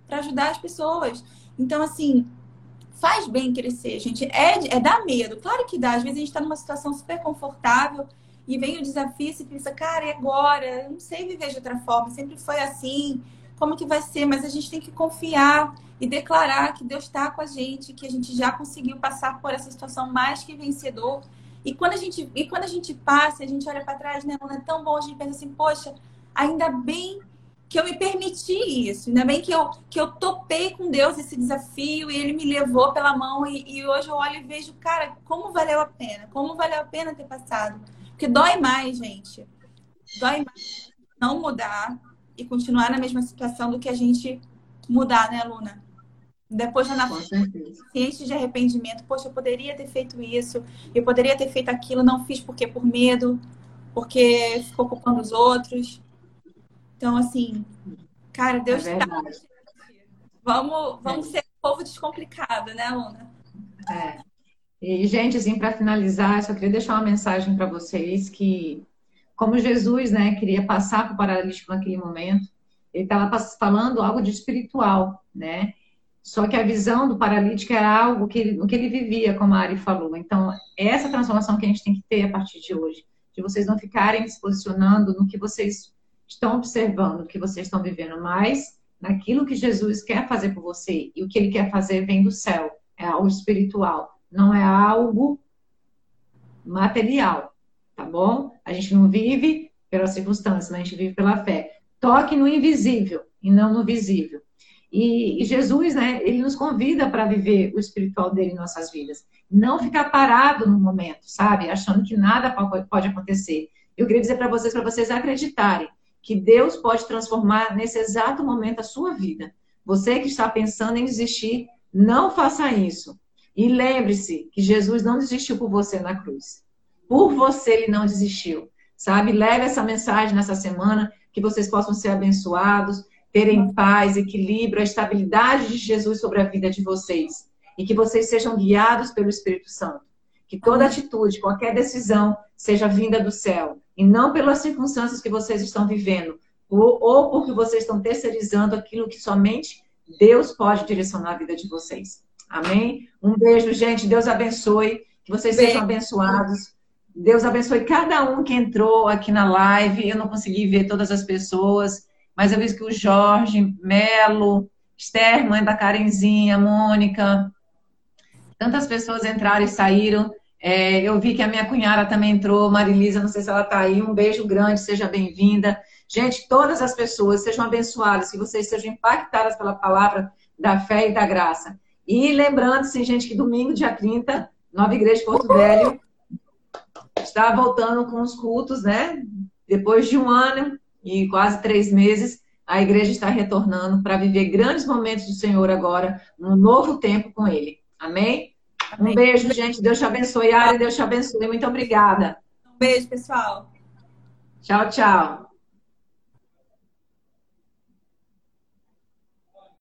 Para ajudar as pessoas. Então, assim, faz bem crescer, gente. É, é dar medo. Claro que dá. Às vezes a gente está numa situação super confortável e vem o desafio, você pensa, cara, e agora? Eu não sei viver de outra forma, sempre foi assim, como que vai ser? Mas a gente tem que confiar e declarar que Deus está com a gente, que a gente já conseguiu passar por essa situação mais que vencedor. E quando a gente, e quando a gente passa, a gente olha para trás, né, não é tão bom, a gente pensa assim, poxa, ainda bem que eu me permiti isso, ainda bem que eu, que eu topei com Deus esse desafio e Ele me levou pela mão e, e hoje eu olho e vejo, cara, como valeu a pena, como valeu a pena ter passado. Porque dói mais, gente. Dói mais não mudar e continuar na mesma situação do que a gente mudar, né, Luna? Depois já na ciente de arrependimento, poxa, eu poderia ter feito isso, eu poderia ter feito aquilo, não fiz porque por medo, porque ficou culpando os outros. Então, assim, cara, Deus é tá. Vamos, vamos é. ser um povo descomplicado, né, Luna?
É. E, gente, assim, para finalizar, só queria deixar uma mensagem para vocês que, como Jesus, né, queria passar para o paralítico naquele momento, ele estava falando algo de espiritual, né? Só que a visão do paralítico era algo que ele, que ele vivia, como a Ari falou. Então, essa transformação que a gente tem que ter a partir de hoje, de vocês não ficarem se posicionando no que vocês estão observando, no que vocês estão vivendo, mas naquilo que Jesus quer fazer por você. E o que ele quer fazer vem do céu, é algo espiritual não é algo material, tá bom? A gente não vive pelas circunstâncias, mas a gente vive pela fé. Toque no invisível e não no visível. E, e Jesus, né, ele nos convida para viver o espiritual dele em nossas vidas. Não ficar parado no momento, sabe? Achando que nada pode acontecer. Eu queria dizer para vocês, para vocês acreditarem que Deus pode transformar nesse exato momento a sua vida. Você que está pensando em desistir, não faça isso. E lembre-se que Jesus não desistiu por você na cruz. Por você ele não desistiu. Sabe? Leve essa mensagem nessa semana, que vocês possam ser abençoados, terem paz, equilíbrio, a estabilidade de Jesus sobre a vida de vocês. E que vocês sejam guiados pelo Espírito Santo. Que toda atitude, qualquer decisão, seja vinda do céu. E não pelas circunstâncias que vocês estão vivendo. Ou, ou porque vocês estão terceirizando aquilo que somente Deus pode direcionar a vida de vocês. Amém? Um beijo, gente. Deus abençoe. Que vocês beijo. sejam abençoados. Deus abençoe cada um que entrou aqui na live. Eu não consegui ver todas as pessoas, mas eu vi que o Jorge, Melo, Esther, mãe da Karenzinha, Mônica, tantas pessoas entraram e saíram. É, eu vi que a minha cunhada também entrou, Marilisa, não sei se ela está aí. Um beijo grande, seja bem-vinda. Gente, todas as pessoas sejam abençoadas, que vocês sejam impactadas pela palavra da fé e da graça. E lembrando-se, gente, que domingo, dia 30, Nova Igreja de Porto Velho está voltando com os cultos, né? Depois de um ano e quase três meses, a igreja está retornando para viver grandes momentos do Senhor agora, num novo tempo com Ele. Amém? Amém. Um beijo, gente. Deus te abençoe. Ari, Deus te abençoe. Muito obrigada.
Um beijo, pessoal.
Tchau, tchau.